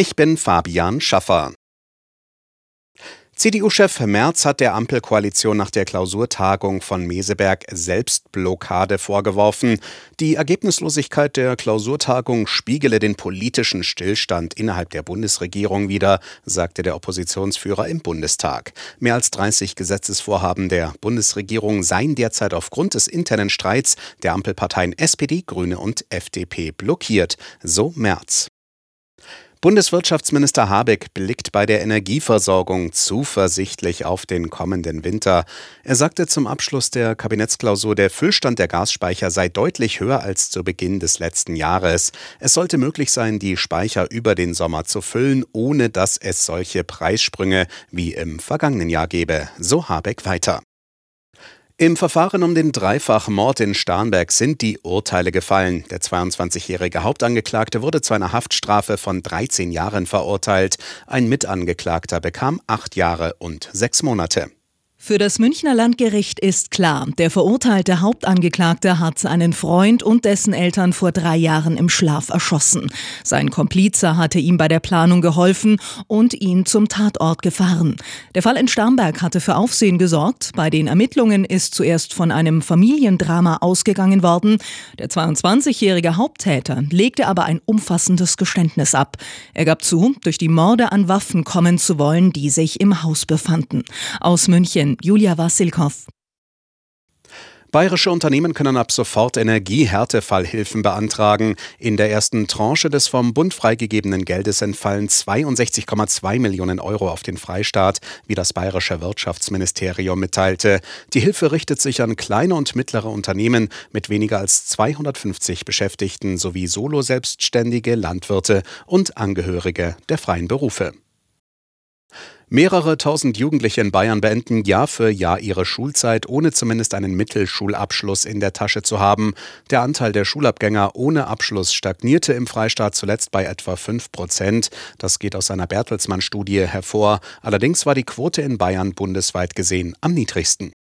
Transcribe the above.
Ich bin Fabian Schaffer. CDU-Chef Merz hat der Ampelkoalition nach der Klausurtagung von Meseberg Selbstblockade vorgeworfen. Die Ergebnislosigkeit der Klausurtagung spiegele den politischen Stillstand innerhalb der Bundesregierung wider, sagte der Oppositionsführer im Bundestag. Mehr als 30 Gesetzesvorhaben der Bundesregierung seien derzeit aufgrund des internen Streits der Ampelparteien SPD, Grüne und FDP blockiert, so Merz. Bundeswirtschaftsminister Habeck blickt bei der Energieversorgung zuversichtlich auf den kommenden Winter. Er sagte zum Abschluss der Kabinettsklausur, der Füllstand der Gasspeicher sei deutlich höher als zu Beginn des letzten Jahres. Es sollte möglich sein, die Speicher über den Sommer zu füllen, ohne dass es solche Preissprünge wie im vergangenen Jahr gebe. So Habeck weiter. Im Verfahren um den Dreifachmord in Starnberg sind die Urteile gefallen. Der 22-jährige Hauptangeklagte wurde zu einer Haftstrafe von 13 Jahren verurteilt. Ein Mitangeklagter bekam acht Jahre und sechs Monate. Für das Münchner Landgericht ist klar, der verurteilte Hauptangeklagte hat einen Freund und dessen Eltern vor drei Jahren im Schlaf erschossen. Sein Komplize hatte ihm bei der Planung geholfen und ihn zum Tatort gefahren. Der Fall in Starnberg hatte für Aufsehen gesorgt. Bei den Ermittlungen ist zuerst von einem Familiendrama ausgegangen worden. Der 22-jährige Haupttäter legte aber ein umfassendes Geständnis ab. Er gab zu, durch die Morde an Waffen kommen zu wollen, die sich im Haus befanden. Aus München Julia Wassilkow. Bayerische Unternehmen können ab sofort Energiehärtefallhilfen beantragen. In der ersten Tranche des vom Bund freigegebenen Geldes entfallen 62,2 Millionen Euro auf den Freistaat, wie das bayerische Wirtschaftsministerium mitteilte. Die Hilfe richtet sich an kleine und mittlere Unternehmen mit weniger als 250 Beschäftigten sowie Solo-Selbstständige, Landwirte und Angehörige der freien Berufe. Mehrere tausend Jugendliche in Bayern beenden Jahr für Jahr ihre Schulzeit, ohne zumindest einen Mittelschulabschluss in der Tasche zu haben. Der Anteil der Schulabgänger ohne Abschluss stagnierte im Freistaat zuletzt bei etwa 5 Prozent. Das geht aus einer Bertelsmann-Studie hervor. Allerdings war die Quote in Bayern bundesweit gesehen am niedrigsten.